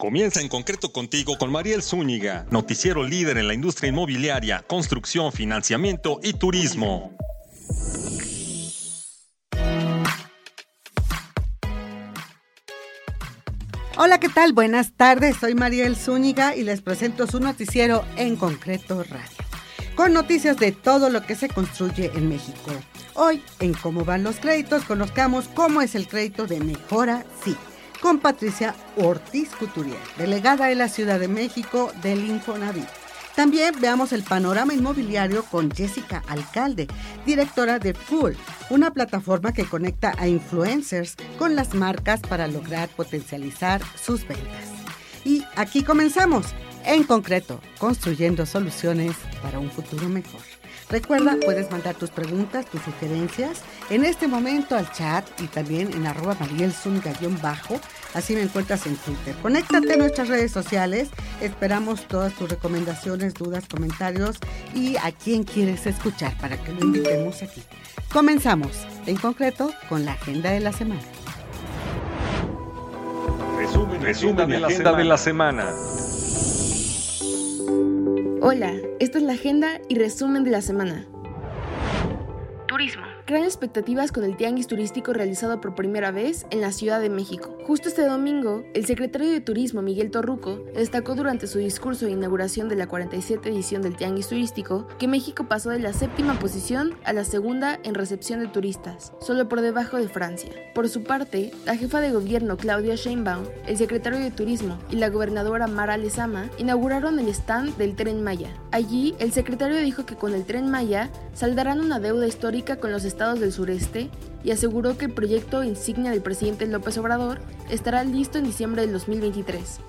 Comienza en concreto contigo con Mariel Zúñiga, noticiero líder en la industria inmobiliaria, construcción, financiamiento y turismo. Hola, ¿qué tal? Buenas tardes, soy Mariel Zúñiga y les presento su noticiero en concreto radio, con noticias de todo lo que se construye en México. Hoy, en Cómo van los créditos, conozcamos cómo es el crédito de Mejora Sí, con Patricia Ortiz Couturier, delegada de la Ciudad de México del Infonavit. También veamos el panorama inmobiliario con Jessica Alcalde, directora de Full, una plataforma que conecta a influencers con las marcas para lograr potencializar sus ventas. Y aquí comenzamos, en concreto, construyendo soluciones para un futuro mejor. Recuerda, puedes mandar tus preguntas, tus sugerencias en este momento al chat y también en arroba bajo Así me encuentras en Twitter. Conéctate a nuestras redes sociales. Esperamos todas tus recomendaciones, dudas, comentarios y a quién quieres escuchar para que lo invitemos aquí. Comenzamos, en concreto, con la agenda de la semana. Resumen, Resumen de la agenda de la semana. Hola, esta es la agenda y resumen de la semana. Turismo crean expectativas con el tianguis turístico realizado por primera vez en la Ciudad de México. Justo este domingo, el secretario de Turismo Miguel Torruco destacó durante su discurso de inauguración de la 47 edición del tianguis turístico que México pasó de la séptima posición a la segunda en recepción de turistas, solo por debajo de Francia. Por su parte, la jefa de gobierno Claudia Sheinbaum, el secretario de Turismo y la gobernadora Mara Lezama inauguraron el stand del Tren Maya. Allí, el secretario dijo que con el Tren Maya saldarán una deuda histórica con los estados del sureste y aseguró que el proyecto insignia del presidente López Obrador estará listo en diciembre del 2023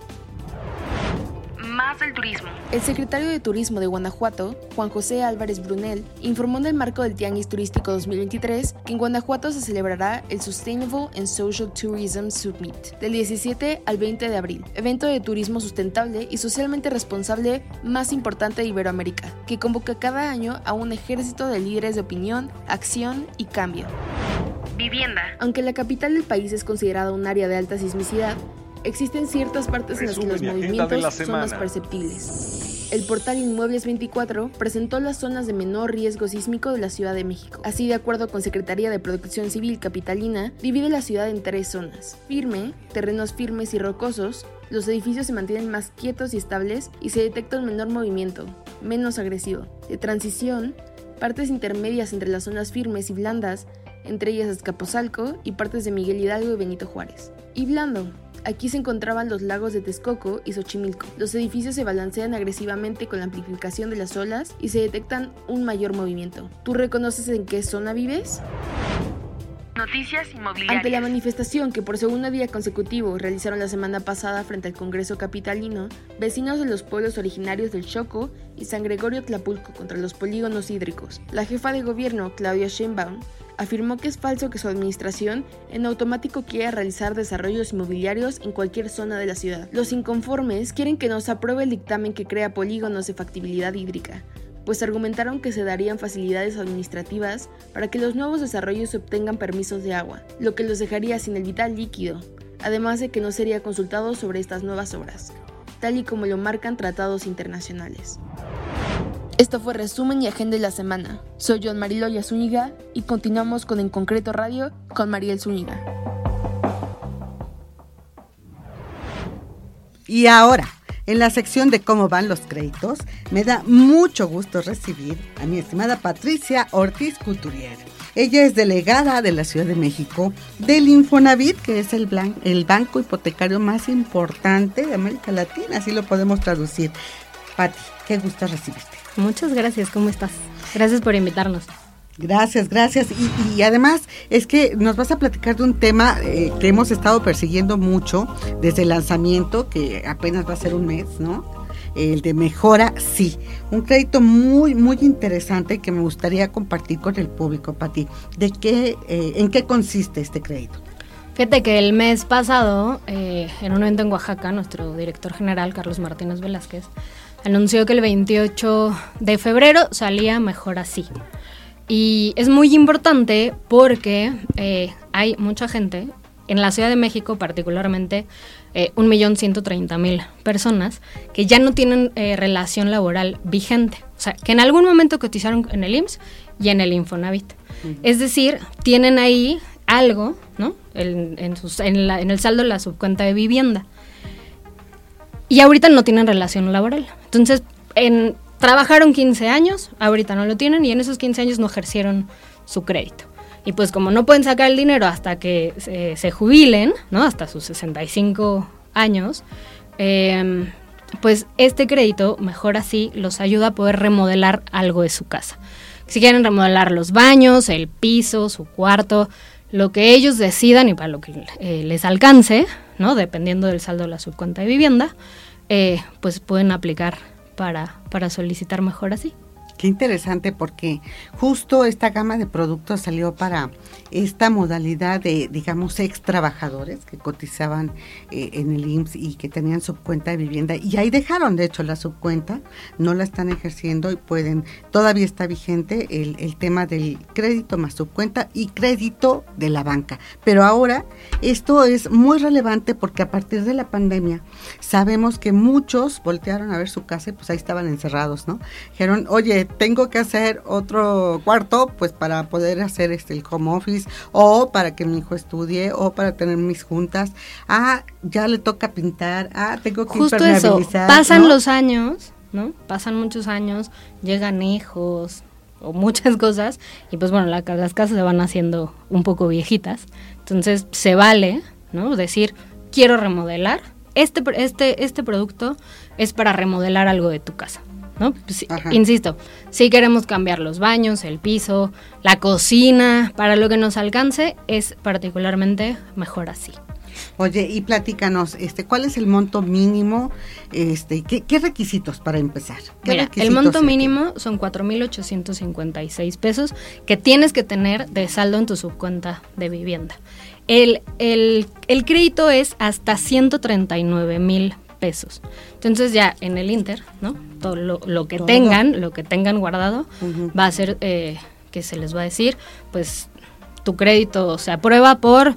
más del turismo. El secretario de Turismo de Guanajuato, Juan José Álvarez Brunel, informó en el marco del Tianguis Turístico 2023 que en Guanajuato se celebrará el Sustainable and Social Tourism Summit del 17 al 20 de abril, evento de turismo sustentable y socialmente responsable más importante de Iberoamérica, que convoca cada año a un ejército de líderes de opinión, acción y cambio. Vivienda. Aunque la capital del país es considerada un área de alta sismicidad, Existen ciertas partes en las que los movimientos son más perceptibles. El portal Inmuebles 24 presentó las zonas de menor riesgo sísmico de la Ciudad de México. Así, de acuerdo con Secretaría de Protección Civil Capitalina, divide la ciudad en tres zonas. Firme, terrenos firmes y rocosos, los edificios se mantienen más quietos y estables y se detecta un menor movimiento, menos agresivo. De transición, partes intermedias entre las zonas firmes y blandas, entre ellas Escaposalco y partes de Miguel Hidalgo y Benito Juárez. Y blando, Aquí se encontraban los lagos de Texcoco y Xochimilco. Los edificios se balancean agresivamente con la amplificación de las olas y se detectan un mayor movimiento. ¿Tú reconoces en qué zona vives? Noticias inmobiliarias. Ante la manifestación que por segundo día consecutivo realizaron la semana pasada frente al Congreso Capitalino, vecinos de los pueblos originarios del Choco y San Gregorio Tlapulco contra los polígonos hídricos, la jefa de gobierno, Claudia Sheinbaum, afirmó que es falso que su administración en automático quiera realizar desarrollos inmobiliarios en cualquier zona de la ciudad. Los inconformes quieren que nos apruebe el dictamen que crea polígonos de factibilidad hídrica, pues argumentaron que se darían facilidades administrativas para que los nuevos desarrollos obtengan permisos de agua, lo que los dejaría sin el vital líquido, además de que no sería consultado sobre estas nuevas obras, tal y como lo marcan tratados internacionales. Esto fue resumen y agenda de la semana. Soy John Mariloya Zúñiga y continuamos con En Concreto Radio con Mariel Zúñiga. Y ahora, en la sección de cómo van los créditos, me da mucho gusto recibir a mi estimada Patricia Ortiz Couturier. Ella es delegada de la Ciudad de México del Infonavit, que es el, el banco hipotecario más importante de América Latina, así lo podemos traducir. Pati, qué gusto recibirte. Muchas gracias, ¿cómo estás? Gracias por invitarnos. Gracias, gracias. Y, además es que nos vas a platicar de un tema eh, que hemos estado persiguiendo mucho desde el lanzamiento, que apenas va a ser un mes, ¿no? El de mejora, sí. Un crédito muy, muy interesante que me gustaría compartir con el público, Pati. ¿De qué, eh, en qué consiste este crédito? Fíjate que el mes pasado, eh, en un evento en Oaxaca, nuestro director general, Carlos Martínez Velázquez, anunció que el 28 de febrero salía mejor así. Y es muy importante porque eh, hay mucha gente en la Ciudad de México particularmente eh, 1.130.000 personas que ya no tienen eh, relación laboral vigente. O sea, que en algún momento cotizaron en el IMSS y en el Infonavit. Es decir, tienen ahí algo, ¿no? En, sus, en, la, en el saldo de la subcuenta de vivienda. Y ahorita no tienen relación laboral. Entonces, en, trabajaron 15 años, ahorita no lo tienen y en esos 15 años no ejercieron su crédito. Y pues como no pueden sacar el dinero hasta que se, jubilen, ¿no? Hasta sus 65 años, em, pues este crédito, mejor así, los ayuda a poder remodelar algo de su casa. Si quieren remodelar los baños, el piso, su cuarto, lo que ellos decidan y para lo que eh, les alcance, ¿no? Dependiendo del saldo de la subcuenta de vivienda, eh, pues pueden aplicar para, para solicitar mejor así. Qué interesante porque justo esta gama de productos salió para esta modalidad de, digamos, ex trabajadores que cotizaban eh, en el IMSS y que tenían subcuenta de vivienda. Y ahí dejaron, de hecho, la subcuenta, no la están ejerciendo y pueden, todavía está vigente el, el tema del crédito más subcuenta y crédito de la banca. Pero ahora esto es muy relevante porque a partir de la pandemia sabemos que muchos voltearon a ver su casa y pues ahí estaban encerrados, ¿no? Dijeron, oye, tengo que hacer otro cuarto, pues para poder hacer este el home office o para que mi hijo estudie o para tener mis juntas. Ah, ya le toca pintar. Ah, tengo que Justo eso. Pasan los años, ¿no? Pasan muchos años, llegan hijos o muchas cosas y pues bueno, las casas se van haciendo un poco viejitas. Entonces, se vale, ¿no? Decir, quiero remodelar. Este, este, este producto es para remodelar algo de tu casa. ¿No? Pues, insisto, si queremos cambiar los baños, el piso, la cocina, para lo que nos alcance, es particularmente mejor así. Oye, y platícanos, este, ¿cuál es el monto mínimo? Este, ¿qué, requisitos para empezar? Mira, el monto mínimo son 4.856 pesos que tienes que tener de saldo en tu subcuenta de vivienda. El, el, el crédito es hasta 139 mil pesos. Entonces ya en el Inter, ¿no? Todo lo, que tengan, lo que tengan guardado, va a ser eh, que se les va a decir, pues tu crédito se aprueba por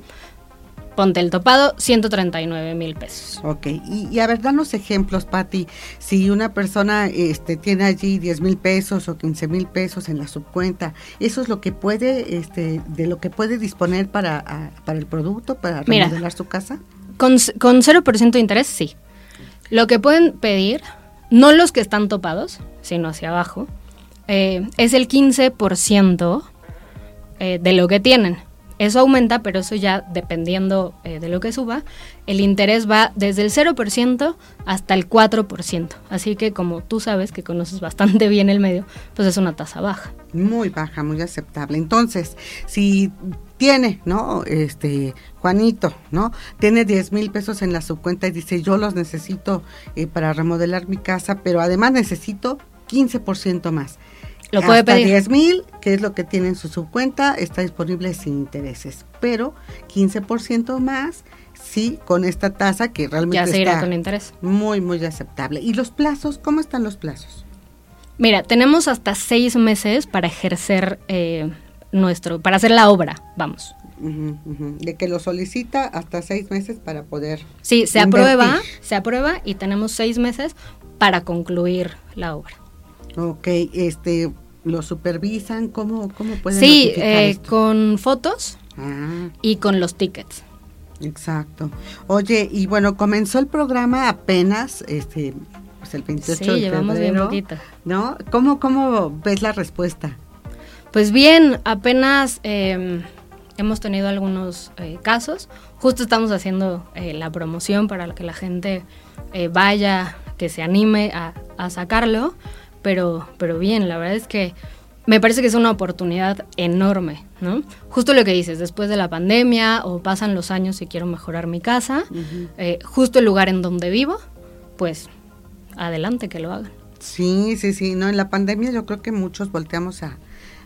ponte el topado, 139 mil pesos. Ok, y, a ver, danos ejemplos, Patti. Si una persona este, tiene allí 10 mil pesos o 15 mil pesos en la subcuenta, ¿eso es lo que puede, este, de lo que puede disponer para, para el producto, para remodelar su casa? Con, con 0% de interés, sí. Lo que pueden pedir, no los que están topados, sino hacia abajo, eh, es el 15% eh, de lo que tienen. Eso aumenta, pero eso ya dependiendo eh, de lo que suba, el interés va desde el 0% hasta el 4%. Así que como tú sabes que conoces bastante bien el medio, pues es una tasa baja. Muy baja, muy aceptable. Entonces, si tiene, ¿no? Este, Juanito, ¿no? Tiene 10 mil pesos en la subcuenta y dice, yo los necesito eh, para remodelar mi casa, pero además necesito 15% más. Lo puede Hasta pedir. 10 mil, que es lo que tiene en su subcuenta, está disponible sin intereses, pero 15% más, sí, con esta tasa que realmente ya está con interés. muy, muy aceptable. ¿Y los plazos? ¿Cómo están los plazos? Mira, tenemos hasta seis meses para ejercer eh, nuestro, para hacer la obra, vamos. De que lo solicita hasta seis meses para poder. Sí, se aprueba, se aprueba y tenemos seis meses para concluir la obra. Ok, este, ¿Lo supervisan? ¿Cómo, cómo pueden Sí, eh, con fotos ah. y con los tickets. Exacto. Oye, y bueno, comenzó el programa apenas, este, pues el 28 sí, llevamos bien poquito. ¿No? ¿Cómo, ¿Cómo ves la respuesta? Pues bien, apenas em, hemos tenido algunos eh, casos. Justo estamos haciendo eh, la promoción para que la gente vaya, que se anime a, a sacarlo pero, pero bien, la verdad es que me parece que es una oportunidad enorme, ¿no? Justo lo que dices, después de la pandemia o pasan los años y quiero mejorar mi casa, eh, justo el lugar en donde vivo, pues adelante que lo hagan. Sí, sí, sí, no, en la pandemia yo creo que muchos volteamos a,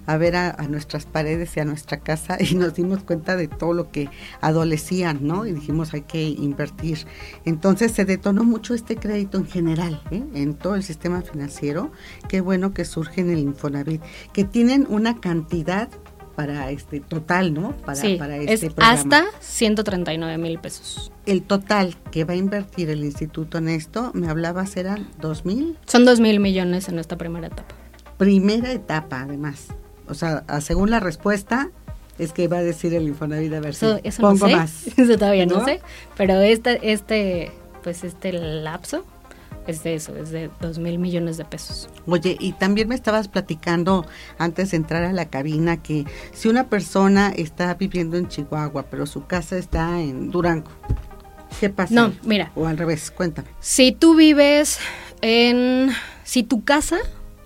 a ver a, nuestras paredes y a nuestra casa y nos dimos cuenta de todo lo que adolecían, ¿no? Y dijimos hay que invertir. Entonces se detonó mucho este crédito en general, ¿eh? en todo el sistema financiero. Qué bueno que surge en el Infonavit, que tienen una cantidad para este total, ¿no? Para, sí, para este es programa. hasta 139 mil pesos. El total que va a invertir el instituto en esto, me hablabas, eran dos mil. Son 2 mil millones en esta primera etapa. Primera etapa, además. O sea, a- según la respuesta, es que va a decir el Infonavit a ver Eso, si eso no pongo sé, más. eso todavía no, ¿No? sé, pero este, este, pues este lapso es de eso, es de 2 mil millones de pesos. Oye, y también me estabas platicando antes de entrar a la cabina que si una persona está viviendo en Chihuahua, pero su casa está en Durango, ¿qué pasa? No, mira. O al revés, cuéntame. Si tú vives en, si tu casa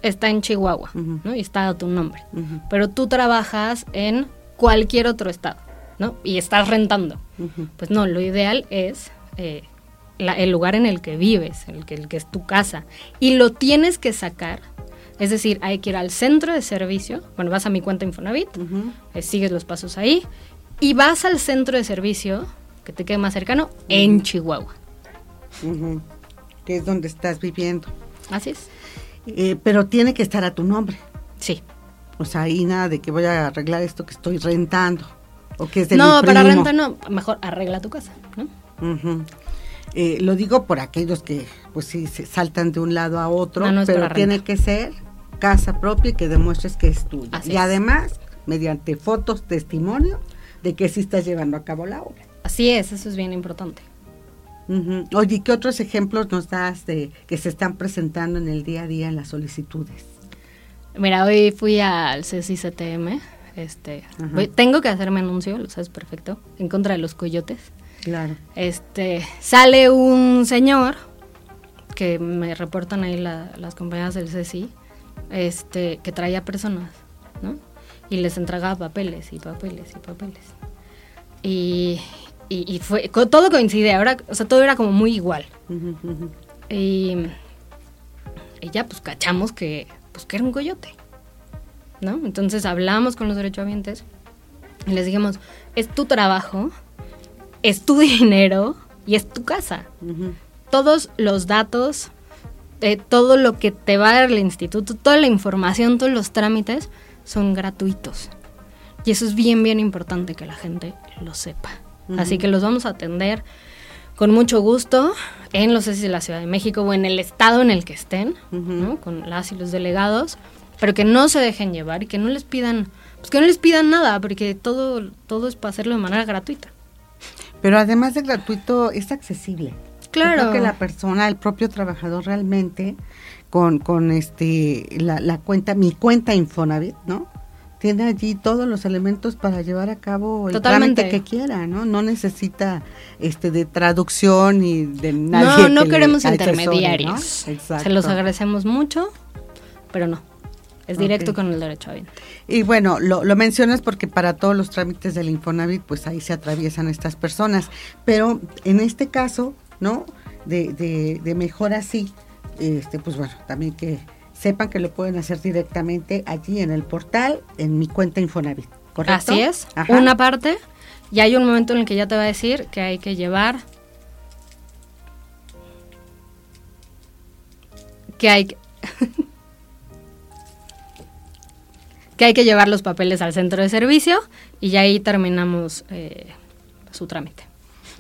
está en Chihuahua. ¿no? Y está a tu nombre, pero tú trabajas en cualquier otro estado, ¿no? Y estás rentando. Pues no, lo ideal es eh, la- el lugar en el que vives, el que, el que es tu casa. Y lo tienes que sacar. Es decir, hay que ir al centro de servicio. Bueno, vas a mi cuenta Infonavit, eh, sigues los pasos ahí. Y vas al centro de servicio que te quede más cercano en Chihuahua. Que es donde estás viviendo. Así es. Eh, pero tiene que estar a tu nombre. Sí. O sea, ahí nada de que voy a arreglar esto que estoy rentando. O que es de No, mi para primo. renta no. Mejor arregla tu casa, ¿no? Eh, lo digo por aquellos que, pues sí, se saltan de un lado a otro, No, no pero para tiene que ser casa propia y que demuestres que es tuya. Así y es. además, mediante fotos, testimonio de que sí estás llevando a cabo la obra. Así es, eso es bien importante. Ujú. Oye, ¿y ¿qué otros ejemplos nos das de que se están presentando en el día a día en las solicitudes? Mira, hoy fui al CCCTM. Este, voy- tengo que hacerme anuncio, lo sabes perfecto, en contra de los coyotes. Claro. Este, sale un señor que me reportan ahí la- las compañeras del CSI, este, que traía personas, ¿no? Y les entregaba papeles y papeles y papeles. Y, y, y fue, todo coincide, ahora, o sea, todo era como muy igual. Y, y ya pues cachamos que, pues, que era un coyote, ¿no? Entonces hablamos con los derechohabientes y les dijimos, es tu trabajo, es tu dinero y es tu casa. Todos los datos, eh, todo lo que te va a dar el instituto, toda la información, todos los trámites son gratuitos. Y eso es bien, bien importante que la gente lo sepa. Así que los vamos a atender con mucho gusto en los CECIS de la Ciudad de México o en el estado en el que estén. ¿no? con las y los delegados, pero que no se dejen llevar y que no les pidan, pues que no les pidan nada, porque todo, todo es para hacerlo de manera gratuita. Pero además de gratuito, es accesible. Yo Claro. creo que la persona, el propio trabajador realmente, con, con este la, la cuenta, mi cuenta Infonavit, ¿no? Tiene allí todos los elementos para llevar a cabo el Totalmente. trámite que quiera, ¿no? No necesita este de traducción ni de nadie No, no que queremos ¿no? intermediarios. Exacto. Se los agradecemos mucho, pero no. Es directo con el derecho a bien. Y bueno, lo, lo mencionas porque para todos los trámites del Infonavit, pues ahí se atraviesan estas personas. Pero en este caso, ¿no? De, de, de mejor así, este, pues bueno, también que sepan que lo pueden hacer directamente allí en el portal, en mi cuenta Infonavit. ¿Correcto? Así es, Ajá. una parte. Y hay un momento en el que ya te va a decir que hay que llevar. Que hay que. que hay que llevar los papeles al centro de servicio y ya ahí terminamos eh, su trámite.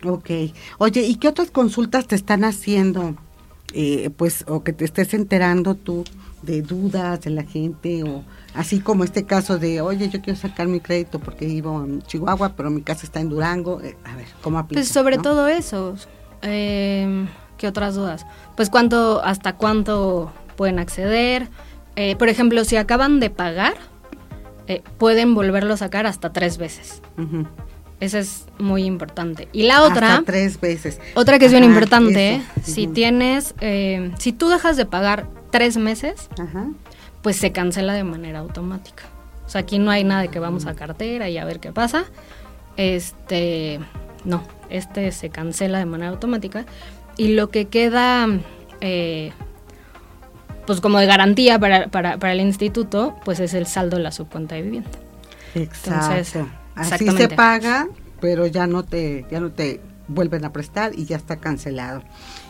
Ok. Oye, ¿y qué otras consultas te están haciendo? Eh, pues, o que te estés enterando tú de dudas de la gente, o así como este caso de, oye, yo quiero sacar mi crédito porque vivo en Chihuahua, pero mi casa está en Durango. Eh, a ver, ¿cómo aplica? Pues sobre no? todo eso. Eh, ¿Qué otras dudas? Pues cuánto, hasta cuánto pueden acceder. Eh, por ejemplo, si acaban de pagar, eh, pueden volverlo a sacar hasta tres veces. Ujú. Eso es muy importante. Y la otra, Hasta tres veces. otra que es bien importante, eso. si tienes, eh, si tú dejas de pagar tres meses, Ajá. pues se cancela de manera automática. O sea, aquí no hay nada de que vamos a cartera y a ver qué pasa. Este, no, este se cancela de manera automática. Y lo que queda, eh, pues como de garantía para, para, para el instituto, pues es el saldo de la subcuenta de vivienda. Exacto. Entonces, Así se paga, pero ya no te, ya no te vuelven a prestar y ya está cancelado.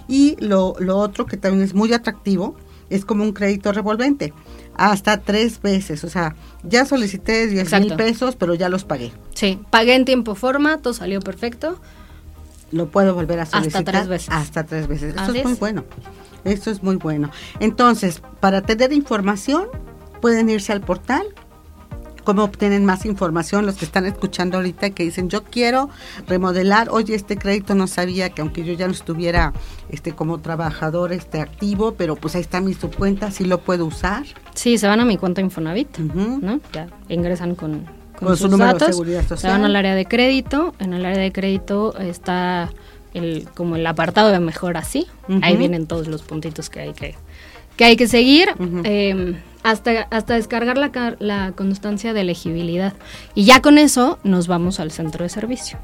Y lo, lo otro que también es muy atractivo es como un crédito revolvente, hasta tres veces. O sea, ya solicité 10 mil pesos, pero ya los pagué. Sí, pagué en tiempo forma, todo salió perfecto. Lo puedo volver a solicitar. Hasta tres veces. Hasta tres veces. Eso es muy bueno. Eso es muy bueno. Entonces, para tener información, pueden irse al portal cómo obtienen más información los que están escuchando ahorita que dicen yo quiero remodelar oye este crédito no sabía que aunque yo ya no estuviera este como trabajador este activo pero pues ahí está mi subcuenta sí lo puedo usar sí se van a mi cuenta Infonavit no ya ingresan con, con, su número de seguridad social se van al área de crédito en el área de crédito está el como el apartado de mejor así ahí vienen todos los puntitos que hay que que hay que seguir hasta, hasta descargar la, la constancia de elegibilidad. Y ya con eso nos vamos al centro de servicio,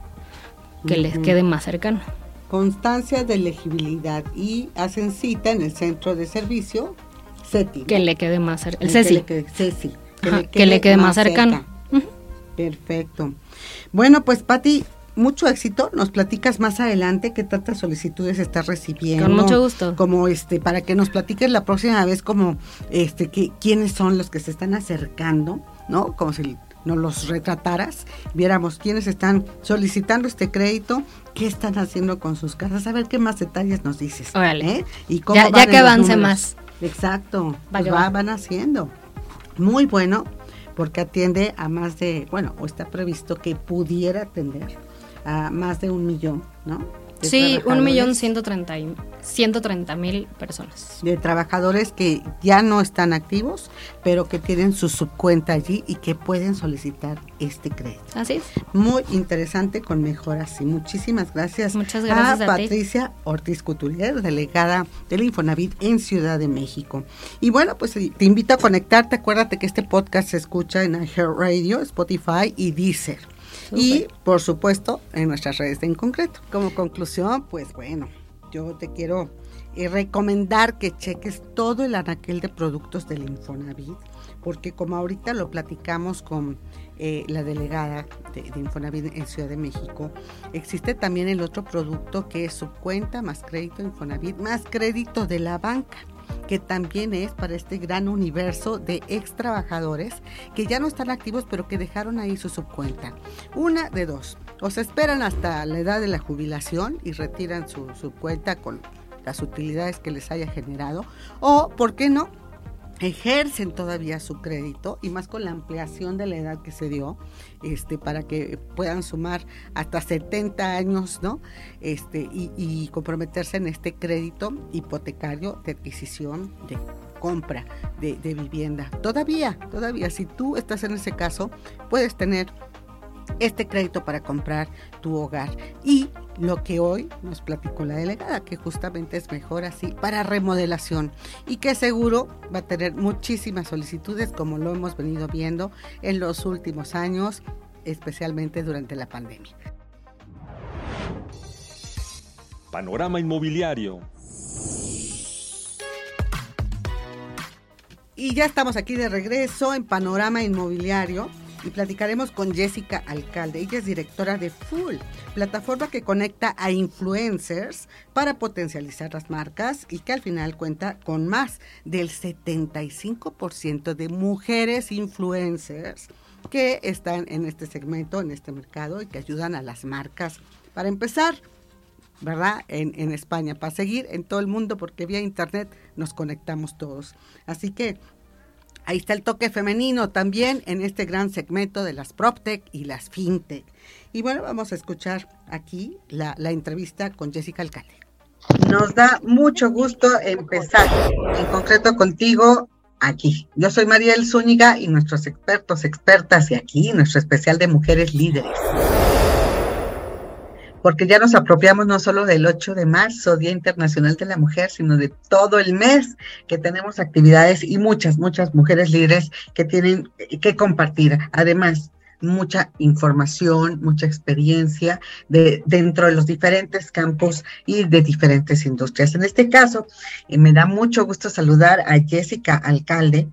que les quede más cercano. Constancia de elegibilidad y hacen cita en el centro de servicio CETI. Que le quede más cercano. El CECI. Que le quede, más, cercano. Perfecto. Bueno, pues Patti, mucho éxito. Nos platicas más adelante qué tantas solicitudes estás recibiendo. Con mucho gusto. Como este, para que nos platiques la próxima vez como este que, quiénes son los que se están acercando, ¿no? Como si nos los retrataras, viéramos quiénes están solicitando este crédito, qué están haciendo con sus casas, a ver qué más detalles nos dices. Órale. ¿eh? Y cómo ya, que avance más. Exacto, pues van haciendo. Muy bueno, porque atiende a más de, bueno, o está previsto que pudiera atender a más de un millón, ¿no? sí, un millón ciento treinta, ciento treinta mil personas. De trabajadores que ya no están activos, pero que tienen su subcuenta allí y que pueden solicitar este crédito. Así es. Muy interesante con mejoras y muchísimas gracias. Muchas gracias a, Patricia Ortiz Couturier, delegada del Infonavit en Ciudad de México. Y bueno, pues te invito a conectarte. Acuérdate que este podcast se escucha en Radio, Spotify y Deezer. Y por supuesto en nuestras redes en concreto. Como conclusión, pues bueno, yo te quiero eh, recomendar que cheques todo el anaquel de productos del Infonavit, porque como ahorita lo platicamos con eh, la delegada de, de, Infonavit en Ciudad de México, existe también el otro producto que es su cuenta más crédito Infonavit, más crédito de la banca que también es para este gran universo de ex trabajadores que ya no están activos pero que dejaron ahí su subcuenta. Una de dos, o se esperan hasta la edad de la jubilación y retiran su subcuenta con las utilidades que les haya generado, o, ¿por qué no? Ejercen todavía su crédito y más con la ampliación de la edad que se dio este para que puedan sumar hasta 70 años no este y, comprometerse en este crédito hipotecario de adquisición de compra de, de vivienda. Todavía todavía si tú estás en ese caso puedes tener este crédito para comprar tu hogar. Y lo que hoy nos platicó la delegada, que justamente es mejor así para remodelación y que seguro va a tener muchísimas solicitudes como lo hemos venido viendo en los últimos años, especialmente durante la pandemia. Panorama inmobiliario. Y ya estamos aquí de regreso en Panorama Inmobiliario y platicaremos con Jessica Alcalde. Ella es directora de Full, plataforma que conecta a influencers para potencializar las marcas y que al final cuenta con más del 75% de mujeres influencers que están en este segmento, en este mercado y que ayudan a las marcas para empezar. ¿verdad? En, en, España, para seguir en todo el mundo, porque vía Internet nos conectamos todos. Así que Ahí está el toque femenino también en este gran segmento de las PropTech y las FinTech. Y bueno, vamos a escuchar aquí la, entrevista con Jessica Alcalde. Nos da mucho gusto empezar, en concreto contigo, aquí. Yo soy Mariel Zúñiga y nuestros expertos, expertas, y aquí nuestro especial de mujeres líderes porque ya nos apropiamos no solo del 8 de marzo, Día Internacional de la Mujer, sino de todo el mes que tenemos actividades y muchas, muchas mujeres líderes que tienen que compartir. Además, mucha información, mucha experiencia de, dentro de los diferentes campos y de diferentes industrias. En este caso, eh, me da mucho gusto saludar a Jessica Alcalde.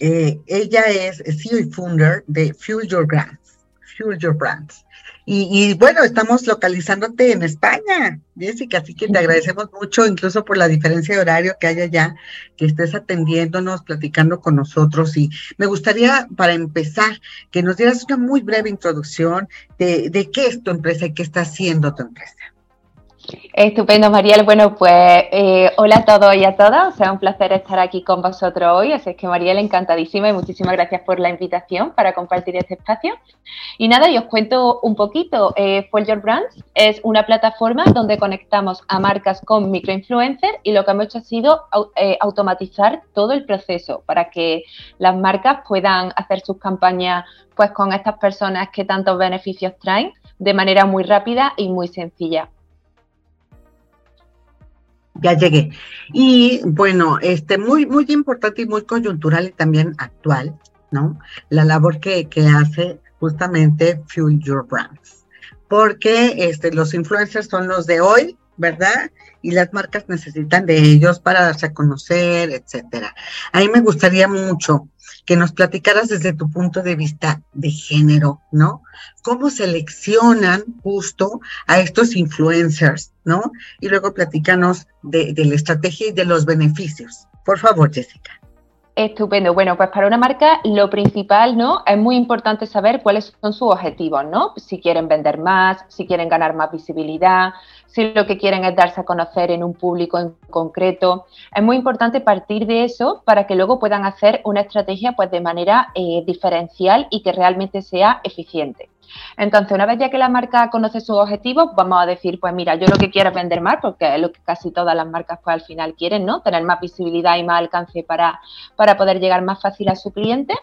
Eh, ella es CEO y founder de Fuel Your Brands. Fuel Your Brands. Y, bueno, estamos localizándote en España, Jessica, así que te agradecemos mucho, incluso por la diferencia de horario que hay allá, que estés atendiéndonos, platicando con nosotros. Y me gustaría, para empezar, que nos dieras una muy breve introducción de, de qué es tu empresa y qué está haciendo tu empresa. Estupendo, Mariel. Bueno, pues eh, hola a todos y a todas. O sea, un placer estar aquí con vosotros hoy. Así es que, Mariel, encantadísima y muchísimas gracias por la invitación para compartir este espacio. Y nada, y os cuento un poquito. Eh, Your Brands es una plataforma donde conectamos a marcas con microinfluencers y lo que hemos hecho ha sido eh, automatizar todo el proceso para que las marcas puedan hacer sus campañas pues con estas personas que tantos beneficios traen de manera muy rápida y muy sencilla ya llegué. Y bueno, este, muy, muy importante y muy coyuntural y también actual, ¿no? La labor que, que hace justamente Fuel Your Brands. Porque este, los influencers son los de hoy, ¿verdad? Y las marcas necesitan de ellos para darse a conocer, etcétera. A mí me gustaría mucho que nos platicaras desde tu punto de vista de género, ¿no? ¿Cómo seleccionan justo a estos influencers, ¿no? Y luego platícanos de, de la estrategia y de los beneficios. Por favor, Jessica. Estupendo. Bueno, pues para una marca lo principal, ¿no? Es muy importante saber cuáles son sus objetivos, ¿no? Si quieren vender más, si quieren ganar más visibilidad, si lo que quieren es darse a conocer en un público en concreto. Es muy importante partir de eso para que luego puedan hacer una estrategia pues de manera eh, diferencial y que realmente sea eficiente. Entonces, una vez ya que la marca conoce sus objetivos, vamos a decir, pues mira, yo lo que quiero es vender más, porque es lo que casi todas las marcas pues al final quieren, ¿no? Tener más visibilidad y más alcance para, para poder llegar más fácil a su cliente.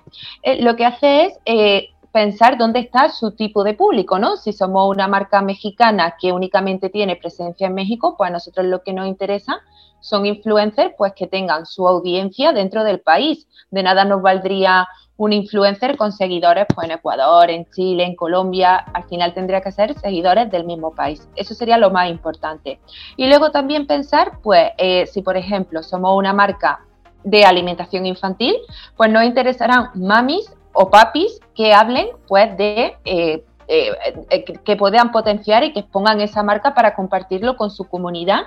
Eh, lo que hace es eh, pensar dónde está su tipo de público, ¿no? Si somos una marca mexicana que únicamente tiene presencia en México, pues a nosotros lo que nos interesa son influencers pues que tengan su audiencia dentro del país. De nada nos valdría un influencer con seguidores pues, en Ecuador, en Chile, en Colombia, al final tendría que ser seguidores del mismo país. Eso sería lo más importante. Y luego también pensar, pues, eh, si por ejemplo somos una marca de alimentación infantil, pues nos interesarán mamis o papis que hablen pues de eh, eh, eh, que puedan potenciar y que expongan esa marca para compartirlo con su comunidad,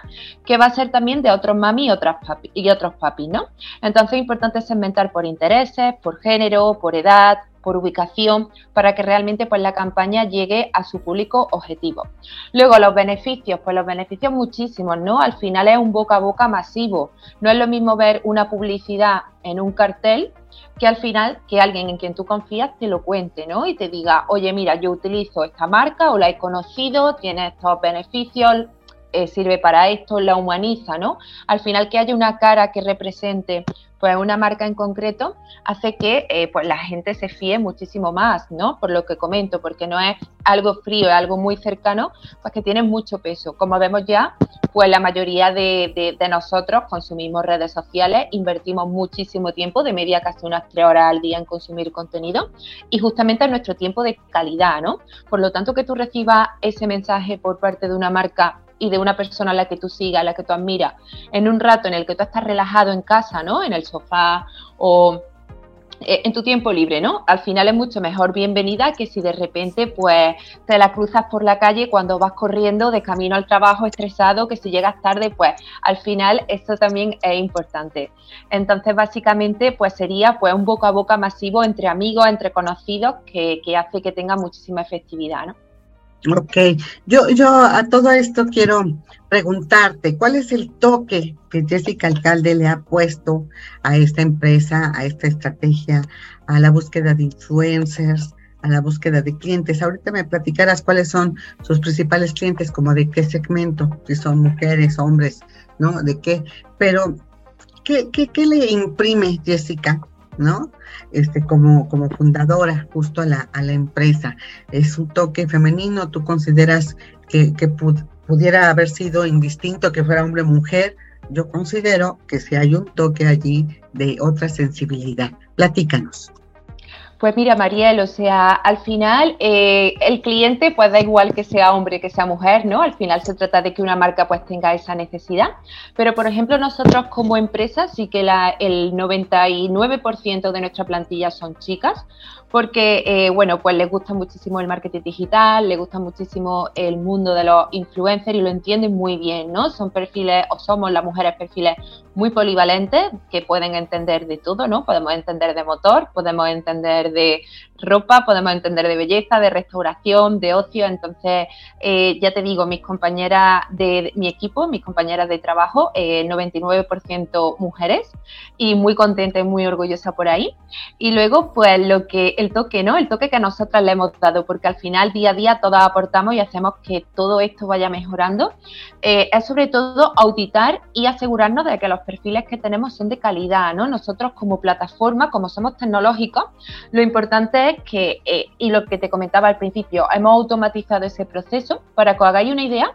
que va a ser también de otros mami y, otras papi, y otros papis, ¿no? Entonces es importante segmentar por intereses, por género, por edad, por ubicación, para que realmente pues, la campaña llegue a su público objetivo. Luego, los beneficios, pues los beneficios muchísimos, ¿no? Al final es un boca a boca masivo. No es lo mismo ver una publicidad en un cartel que al final que alguien en quien tú confías te lo cuente, ¿no? Y te diga, oye, mira, yo utilizo esta marca o la he conocido, tiene estos beneficios, eh, sirve para esto, la humaniza, ¿no? Al final que haya una cara que represente pues una marca en concreto hace que eh, pues la gente se fíe muchísimo más, ¿no? Por lo que comento, porque no es algo frío, es algo muy cercano, pues que tiene mucho peso. Como vemos ya, pues la mayoría de, de, nosotros consumimos redes sociales, invertimos muchísimo tiempo, de media casi unas tres horas al día en consumir contenido, y justamente es nuestro tiempo de calidad, ¿no? Por lo tanto, que tú recibas ese mensaje por parte de una marca y de una persona a la que tú sigas, a la que tú admiras, en un rato en el que tú estás relajado en casa, ¿no? En el sofá o eh, en tu tiempo libre, ¿no? Al final es mucho mejor bienvenida que si de repente pues te la cruzas por la calle cuando vas corriendo de camino al trabajo estresado, que si llegas tarde, pues al final esto también es importante. Entonces básicamente pues sería pues un boca a boca masivo entre amigos, entre conocidos que, que hace que tenga muchísima efectividad, ¿no? Ok, yo, yo a todo esto quiero preguntarte, ¿cuál es el toque que Jessica Alcalde le ha puesto a esta empresa, a esta estrategia, a la búsqueda de influencers, a la búsqueda de clientes? Ahorita me platicarás cuáles son sus principales clientes, como de qué segmento, si son mujeres, hombres, ¿no? De qué, pero ¿qué, qué, qué le imprime Jessica ¿no? Este, como, como fundadora justo a la, a la empresa. Es un toque femenino, ¿tú consideras que, que pudiera haber sido indistinto que fuera hombre o mujer? Yo considero que si hay un toque allí de otra sensibilidad. Platícanos. Pues mira, Mariel, o sea, al final eh, el cliente pues da igual que sea hombre que sea mujer, ¿no? Al final se trata de que una marca pues tenga esa necesidad. Pero por ejemplo nosotros como empresa sí que el 99% de nuestra plantilla son chicas, porque, eh, bueno, pues les gusta muchísimo el marketing digital, les gusta muchísimo el mundo de los influencers y lo entienden muy bien, ¿no? Son perfiles, o somos las mujeres perfiles muy polivalentes que pueden entender de todo, ¿no? Podemos entender de motor, podemos entender de ropa, podemos entender de belleza, de restauración, de ocio. Entonces, eh, ya te digo, mis compañeras de, mi equipo, mis compañeras de trabajo, 99% eh, mujeres y muy contenta y muy orgullosa por ahí. Y luego, pues lo que, el toque, ¿no? El toque que nosotras le hemos dado, porque al final, día a día, todas aportamos y hacemos que todo esto vaya mejorando. Eh, es sobre todo auditar y asegurarnos de que los perfiles que tenemos son de calidad, ¿no? Nosotros como plataforma, como somos tecnológicos, lo importante es que, eh, y lo que te comentaba al principio, hemos automatizado ese proceso. Para que os hagáis una idea,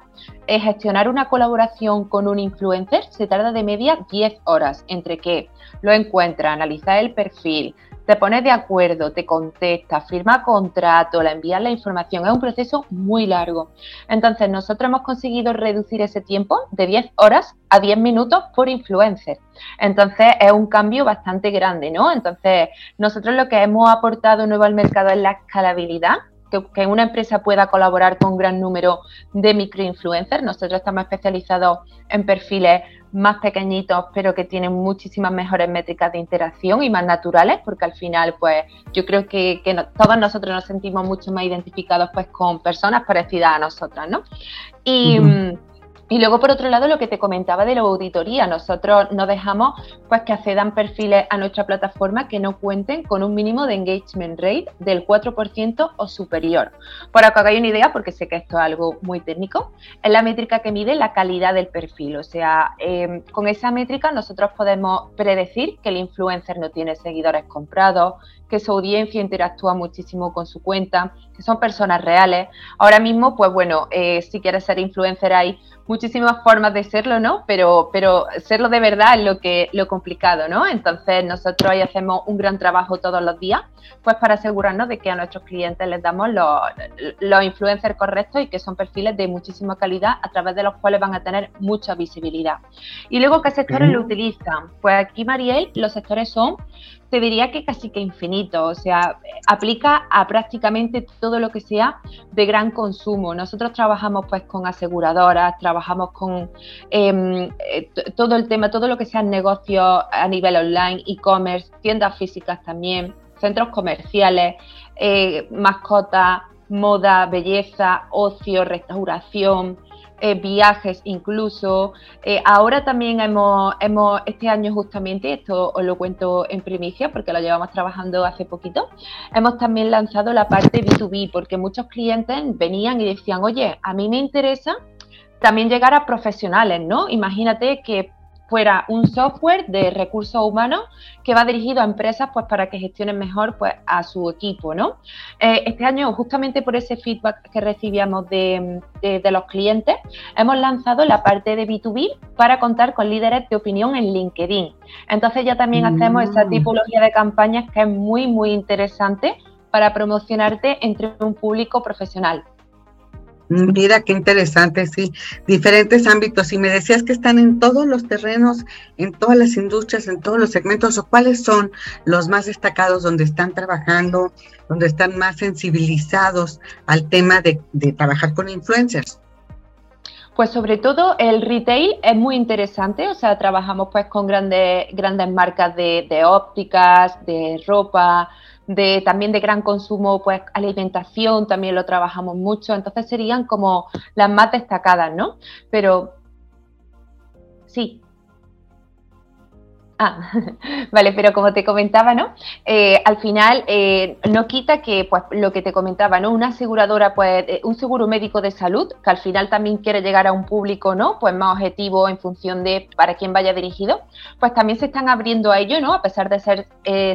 eh, gestionar una colaboración con un influencer se tarda de media 10 horas, entre que lo encuentra, analizar el perfil, te pones de acuerdo, te contesta, firma contrato, la envías la información. Es un proceso muy largo. Entonces, nosotros hemos conseguido reducir ese tiempo de 10 horas a 10 minutos por influencer. Entonces, es un cambio bastante grande, ¿no? Entonces, nosotros lo que hemos aportado nuevo al mercado es la escalabilidad que, una empresa pueda colaborar con un gran número de microinfluencers. Nosotros estamos especializados en perfiles más pequeñitos, pero que tienen muchísimas mejores métricas de interacción y más naturales, porque al final, pues, yo creo que, todos nosotros nos sentimos mucho más identificados, pues, con personas parecidas a nosotras, ¿no? Y... Y luego, por otro lado, lo que te comentaba de la auditoría, nosotros no dejamos pues que accedan perfiles a nuestra plataforma que no cuenten con un mínimo de engagement rate del 4% o superior. Para que hagáis una idea, porque sé que esto es algo muy técnico, es la métrica que mide la calidad del perfil. O sea, em, con esa métrica nosotros podemos predecir que el influencer no tiene seguidores comprados, que su audiencia interactúa muchísimo con su cuenta, que son personas reales. Ahora mismo, pues bueno, eh, si quieres ser influencer hay muchísimas formas de serlo, ¿no? Pero, pero serlo de verdad es lo, que, lo complicado, ¿no? Entonces nosotros ahí hacemos un gran trabajo todos los días, pues para asegurarnos de que a nuestros clientes les damos los, los influencers correctos y que son perfiles de muchísima calidad a través de los cuales van a tener mucha visibilidad. Y luego, ¿qué sectores lo utilizan? Pues aquí, Mariel, los sectores son te diría que casi que infinito, o sea, aplica a prácticamente todo lo que sea de gran consumo. Nosotros trabajamos pues con aseguradoras, trabajamos con em, eh, todo el tema, todo lo que sean negocios a nivel online, e-commerce, tiendas físicas también, centros comerciales, eh, mascotas, moda, belleza, ocio, restauración, eh, viajes incluso. Eh, ahora también hemos, hemos, este año justamente, esto os lo cuento en primicia porque lo llevamos trabajando hace poquito, hemos también lanzado la parte B2B porque muchos clientes venían y decían, oye, a mí me interesa también llegar a profesionales, ¿no? Imagínate que fuera un software de recursos humanos que va dirigido a empresas pues para que gestionen mejor pues a su equipo, ¿no? Eh, este año, justamente por ese feedback que recibíamos de, los clientes, hemos lanzado la parte de B2B para contar con líderes de opinión en LinkedIn. Entonces ya también hacemos esa mm. tipología de campañas que es muy, muy interesante para promocionarte entre un público profesional. Mira qué interesante, sí, diferentes ámbitos. Y me decías que están en todos los terrenos, en todas las industrias, en todos los segmentos, o cuáles son los más destacados donde están trabajando, donde están más sensibilizados al tema de, trabajar con influencers. Pues sobre todo el retail es muy interesante, o sea, trabajamos pues con grandes, grandes marcas de, de ópticas, de ropa, de también de gran consumo, pues alimentación también lo trabajamos mucho, entonces serían como las más destacadas, ¿no? Pero sí, Ah, vale, pero como te comentaba, ¿no? Eh, al final eh, no quita que, pues, lo que te comentaba, ¿no? Una aseguradora, pues, eh, un seguro médico de salud, que al final también quiere llegar a un público, ¿no? Pues más objetivo en función de para quién vaya dirigido, pues también se están abriendo a ello, ¿no? A pesar de ser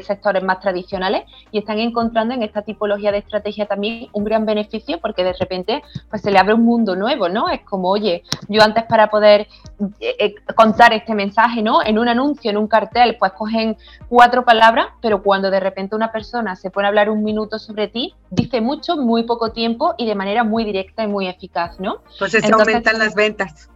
sectores más tradicionales y están encontrando en esta tipología de estrategia también un gran beneficio porque de repente, pues se le abre un mundo nuevo, ¿no? Es como, oye, yo antes para poder contar este mensaje, ¿no? En un anuncio, en un cartel, pues cogen cuatro palabras, pero cuando de repente una persona se pone a hablar un minuto sobre ti, dice mucho, muy poco tiempo y de manera muy directa y muy eficaz, ¿no? Pues se aumentan las ventas,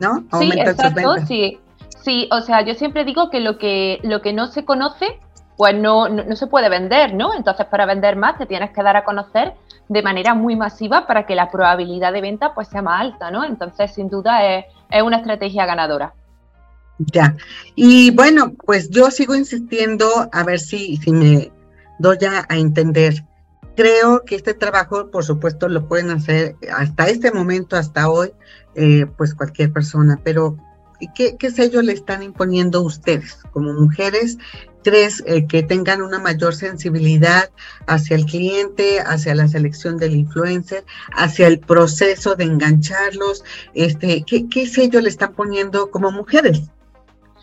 ¿no? sí, exacto, sí. Sí, o sea, yo siempre digo que lo que, lo que no se conoce pues no, no, se puede vender, ¿no? Entonces, para vender más te tienes que dar a conocer de manera muy masiva para que la probabilidad de venta pues sea más alta, ¿no? Entonces, sin duda es, es una estrategia ganadora. Ya. Y bueno, pues yo sigo insistiendo a ver si, si me doy a, a entender. Creo que este trabajo, por supuesto, lo pueden hacer hasta este momento, hasta hoy, eh, pues cualquier persona, pero ¿qué, ¿qué, sello le están imponiendo ustedes como mujeres? ¿Crees eh, que tengan una mayor sensibilidad hacia el cliente, hacia la selección del influencer, hacia el proceso de engancharlos? Este, ¿qué, ¿Qué sello le están poniendo como mujeres?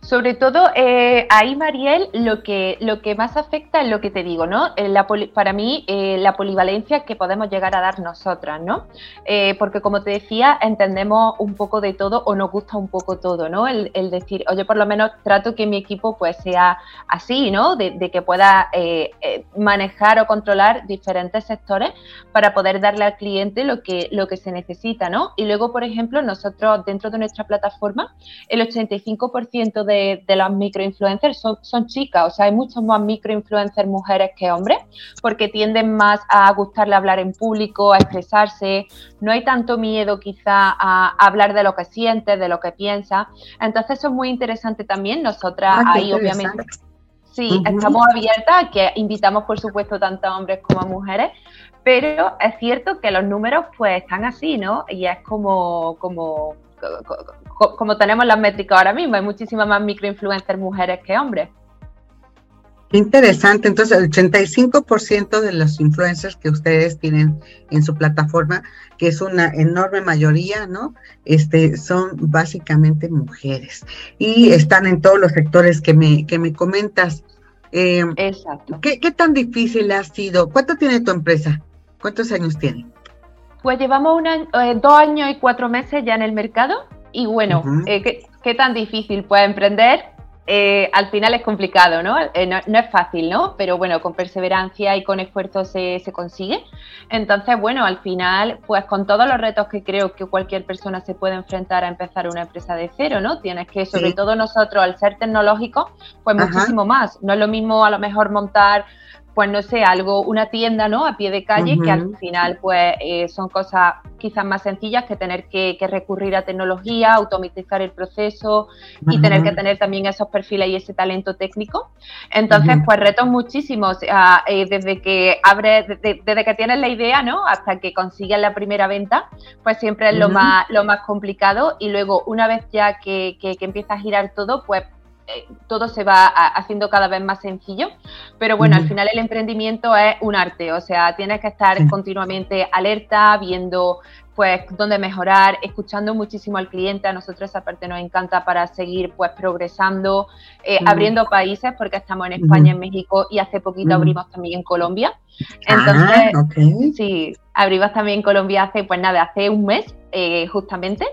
Sobre todo, eh, ahí, Mariel, lo que, lo que más afecta es lo que te digo, ¿no? Eh, la para mí, eh, la polivalencia que podemos llegar a dar nosotras, ¿no? porque, como te decía, entendemos un poco de todo o nos gusta un poco todo, ¿no? El, decir, oye, por lo menos trato que mi equipo pues sea así, ¿no? De, de que pueda manejar o controlar diferentes sectores para poder darle al cliente lo que, lo que se necesita, ¿no? Y luego, por ejemplo, nosotros dentro de nuestra plataforma, el 85% de, las microinfluencers son, son chicas, o sea, hay muchos más microinfluencers mujeres que hombres, porque tienden más a gustarle hablar en público, a expresarse, no hay tanto miedo quizá a hablar de lo que siente, de lo que piensa. Entonces eso es muy interesante también, nosotras ah, ahí obviamente... Sí, estamos abiertas, que invitamos por supuesto tanto a hombres como a mujeres, pero es cierto que los números pues están así, ¿no? Y es como, como como tenemos las métricas ahora mismo, hay muchísimas más microinfluencers mujeres que hombres. Interesante, entonces el 85% de los influencers que ustedes tienen en su plataforma, que es una enorme mayoría, ¿no? Este, son básicamente mujeres y están en todos los sectores que me, que me comentas. Eh, Exacto. ¿qué, ¿Qué tan difícil ha sido? ¿Cuánto tiene tu empresa? ¿Cuántos años tiene? Pues llevamos eh, dos años y cuatro meses ya en el mercado y bueno, eh, ¿qué, tan difícil puede emprender? Eh, al final es complicado, ¿no? ¿no? es fácil, ¿no? Pero bueno, con perseverancia y con esfuerzo se, se, consigue. Entonces, bueno, al final, pues con todos los retos que creo que cualquier persona se puede enfrentar a empezar una empresa de cero, ¿no? Tienes que, sobre todo nosotros, al ser tecnológicos, pues muchísimo más. No es lo mismo a lo mejor montar pues no sé, algo, una tienda, ¿no? A pie de calle, que al final, pues eh, son cosas quizás más sencillas que tener que, recurrir a tecnología, automatizar el proceso y tener que tener también esos perfiles y ese talento técnico. Entonces, pues retos muchísimos, eh, desde que abre, desde que tienes la idea, ¿no? Hasta que consigues la primera venta, pues siempre es lo más, lo más complicado. Y luego, una vez ya que, que, que empieza a girar todo, pues eh, todo se va haciendo cada vez más sencillo, pero bueno, al final el emprendimiento es un arte, o sea, tienes que estar continuamente alerta, viendo pues dónde mejorar, escuchando muchísimo al cliente, a nosotros esa parte nos encanta para seguir pues progresando, eh, abriendo países, porque estamos en España, en México y hace poquito abrimos también en Colombia. Ah, Entonces, sí, abrimos también en Colombia hace, pues nada, hace un mes eh, justamente.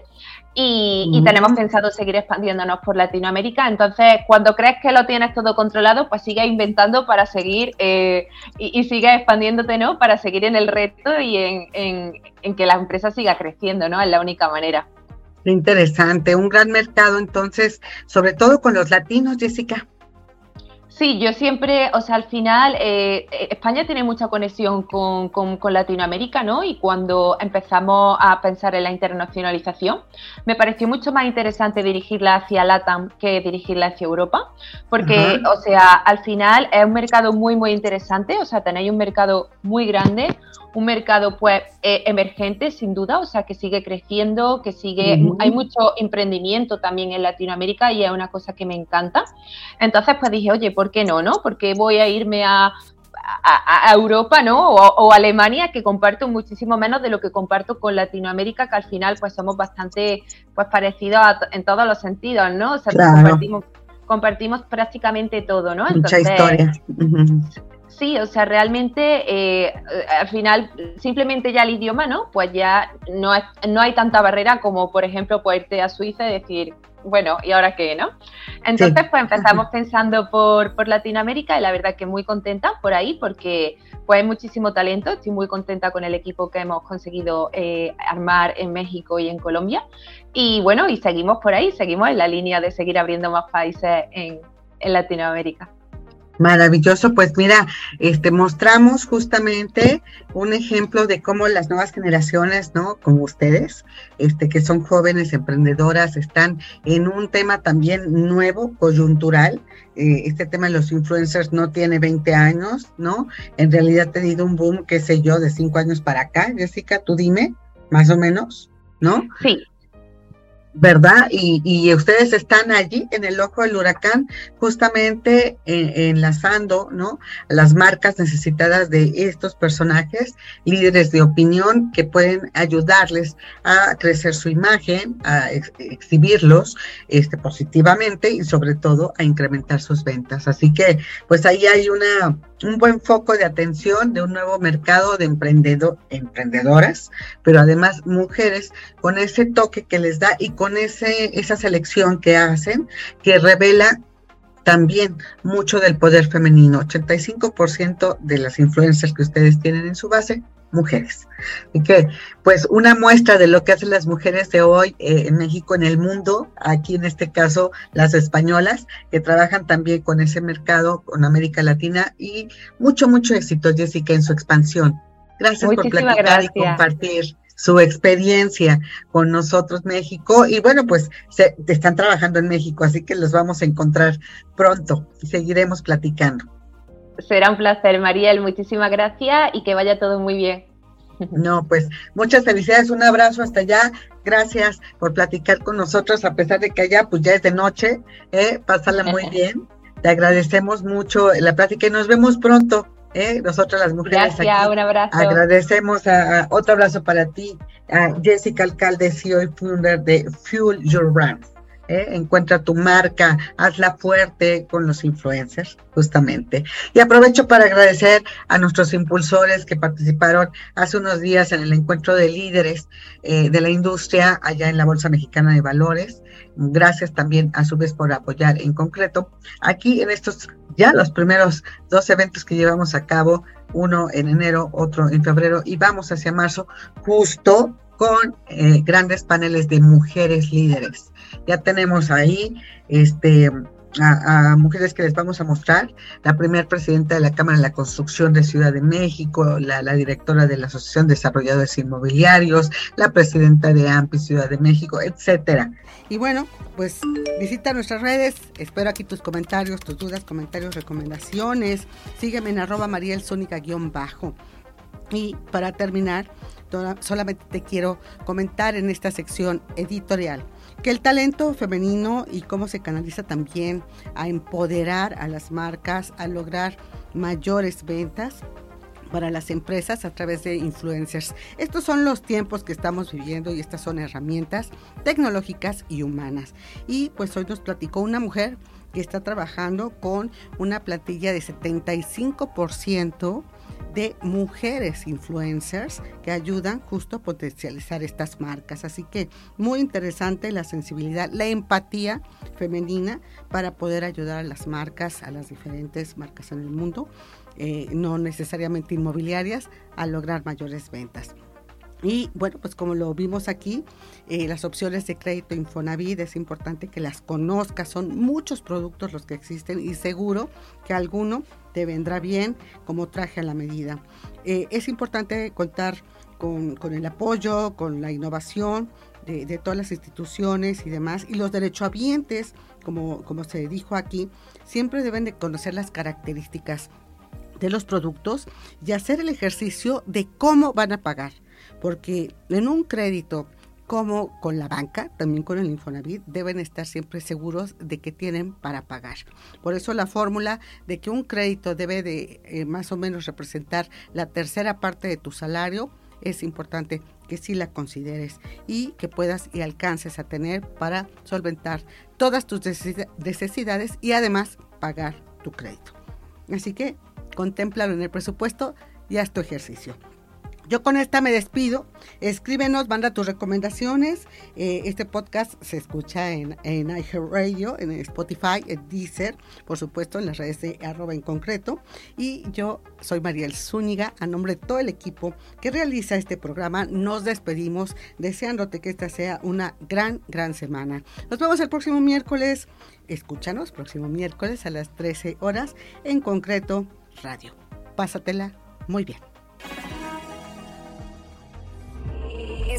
Y, tenemos pensado seguir expandiéndonos por Latinoamérica. Entonces, cuando crees que lo tienes todo controlado, pues sigue inventando para seguir eh, y, sigue expandiéndote, ¿no? Para seguir en el reto y en, que la empresa siga creciendo, ¿no? Es la única manera. Interesante, un gran mercado entonces, sobre todo con los latinos, Jessica. Sí, yo siempre, o sea, al final eh, España tiene mucha conexión con, con, Latinoamérica, ¿no? Y cuando empezamos a pensar en la internacionalización, me pareció mucho más interesante dirigirla hacia LATAM que dirigirla hacia Europa, porque, o sea, al final es un mercado muy, muy interesante, o sea, tenéis un mercado muy grande, un mercado pues eh, emergente sin duda, o sea que sigue creciendo, que sigue, hay mucho emprendimiento también en Latinoamérica y es una cosa que me encanta. Entonces pues dije, oye, ¿por qué no, no? Porque voy a irme a, a, Europa, ¿no? O, Alemania, que comparto muchísimo menos de lo que comparto con Latinoamérica, que al final pues somos bastante pues parecidos en todos los sentidos, ¿no? O sea, compartimos, compartimos prácticamente todo, ¿no? Mucha historia. Sí, o sea, realmente eh, al final simplemente ya el idioma, ¿no? Pues ya no, no hay tanta barrera como, por ejemplo, poderte a Suiza y decir, bueno, ¿y ahora qué, no? Entonces, pues empezamos pensando por, por, Latinoamérica y la verdad que muy contenta por ahí porque pues hay muchísimo talento, estoy muy contenta con el equipo que hemos conseguido eh, armar en México y en Colombia y bueno, y seguimos por ahí, seguimos en la línea de seguir abriendo más países en, en Latinoamérica. Maravilloso, pues mira, este mostramos justamente un ejemplo de cómo las nuevas generaciones, ¿no? Como ustedes, este que son jóvenes emprendedoras, están en un tema también nuevo, coyuntural. Eh, este tema de los influencers no tiene 20 años, ¿no? En realidad ha tenido un boom, qué sé yo, de 5 años para acá. Jessica, tú dime, más o menos, ¿no? Sí, ¿verdad? Y, ustedes están allí en el ojo del huracán, justamente eh, enlazando, ¿no? Las marcas necesitadas de estos personajes, líderes de opinión que pueden ayudarles a crecer su imagen, a exhibirlos este, positivamente y sobre todo a incrementar sus ventas. Así que, pues ahí hay una un buen foco de atención de un nuevo mercado de emprendedor, emprendedoras, pero además mujeres con ese toque que les da y con ese, esa selección que hacen que revela también mucho del poder femenino. 85% de las influencers que ustedes tienen en su base mujeres. Y que, pues, una muestra de lo que hacen las mujeres de hoy eh, en México, en el mundo, aquí en este caso las españolas, que trabajan también con ese mercado, con América Latina, y mucho, mucho éxito, Jessica, en su expansión. Gracias por platicar y compartir su experiencia con nosotros México y bueno pues se, están trabajando en México así que los vamos a encontrar pronto y seguiremos platicando. Será un placer, Mariel. Muchísimas gracias y que vaya todo muy bien. No, pues muchas felicidades, un abrazo hasta allá. Gracias por platicar con nosotros, a pesar de que allá pues ya es de noche, ¿eh? pásala muy bien. Te agradecemos mucho la plática y nos vemos pronto. ¿Eh? Nosotras las mujeres. Gracias, un abrazo. Agradecemos a, otro abrazo para ti, a Jessica Alcalde, CEO y founder de Fuel Your Brand. ¿Eh? encuentra tu marca, hazla fuerte con los influencers, justamente. Y aprovecho para agradecer a nuestros impulsores que participaron hace unos días en el encuentro de líderes eh, de la industria allá en la Bolsa Mexicana de Valores. Gracias también a su vez por apoyar en concreto. Aquí en estos ya los primeros dos eventos que llevamos a cabo, uno en enero, otro en febrero y vamos hacia marzo, justo con eh, grandes paneles de mujeres líderes. Ya tenemos ahí este, a, mujeres que les vamos a mostrar, la primera presidenta de la Cámara de la Construcción de Ciudad de México, la, directora de la Asociación de Desarrolladores Inmobiliarios, la presidenta de AMPI Ciudad de México, etcétera. Y bueno, pues visita nuestras redes, espero aquí tus comentarios, tus dudas, comentarios, recomendaciones, sígueme en arroba marielsónica-bajo. Y para terminar, solamente te quiero comentar en esta sección editorial que el talento femenino y cómo se canaliza también a empoderar a las marcas, a lograr mayores ventas para las empresas a través de influencers. Estos son los tiempos que estamos viviendo y estas son herramientas tecnológicas y humanas. Y pues hoy nos platicó una mujer que está trabajando con una plantilla de 75% de mujeres influencers que ayudan justo a potencializar estas marcas. Así que muy interesante la sensibilidad, la empatía femenina para poder ayudar a las marcas, a las diferentes marcas en el mundo, eh, no necesariamente inmobiliarias, a lograr mayores ventas. Y bueno, pues como lo vimos aquí, eh, las opciones de crédito Infonavit es importante que las conozcas, son muchos productos los que existen y seguro que alguno te vendrá bien como traje a la medida. Eh, es importante contar con, el apoyo, con la innovación de, todas las instituciones y demás, y los derechohabientes, como, como se dijo aquí, siempre deben de conocer las características de los productos y hacer el ejercicio de cómo van a pagar, porque en un crédito como con la banca, también con el Infonavit, deben estar siempre seguros de que tienen para pagar. Por eso la fórmula de que un crédito debe de eh, más o menos representar la tercera parte de tu salario es importante que sí la consideres y que puedas y alcances a tener para solventar todas tus necesidades y además pagar tu crédito. Así que contémplalo en el presupuesto y haz tu ejercicio. Yo con esta me despido. Escríbenos, manda tus recomendaciones. Eh, este podcast se escucha en, en iHeartRadio, en Spotify, en Deezer, por supuesto, en las redes de arroba en concreto. Y yo soy Mariel Zúñiga, a nombre de todo el equipo que realiza este programa. Nos despedimos deseándote que esta sea una gran, gran semana. Nos vemos el próximo miércoles. Escúchanos, próximo miércoles a las 13 horas, en concreto radio. Pásatela muy bien.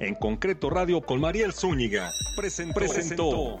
En concreto radio con Mariel Zúñiga. presentó.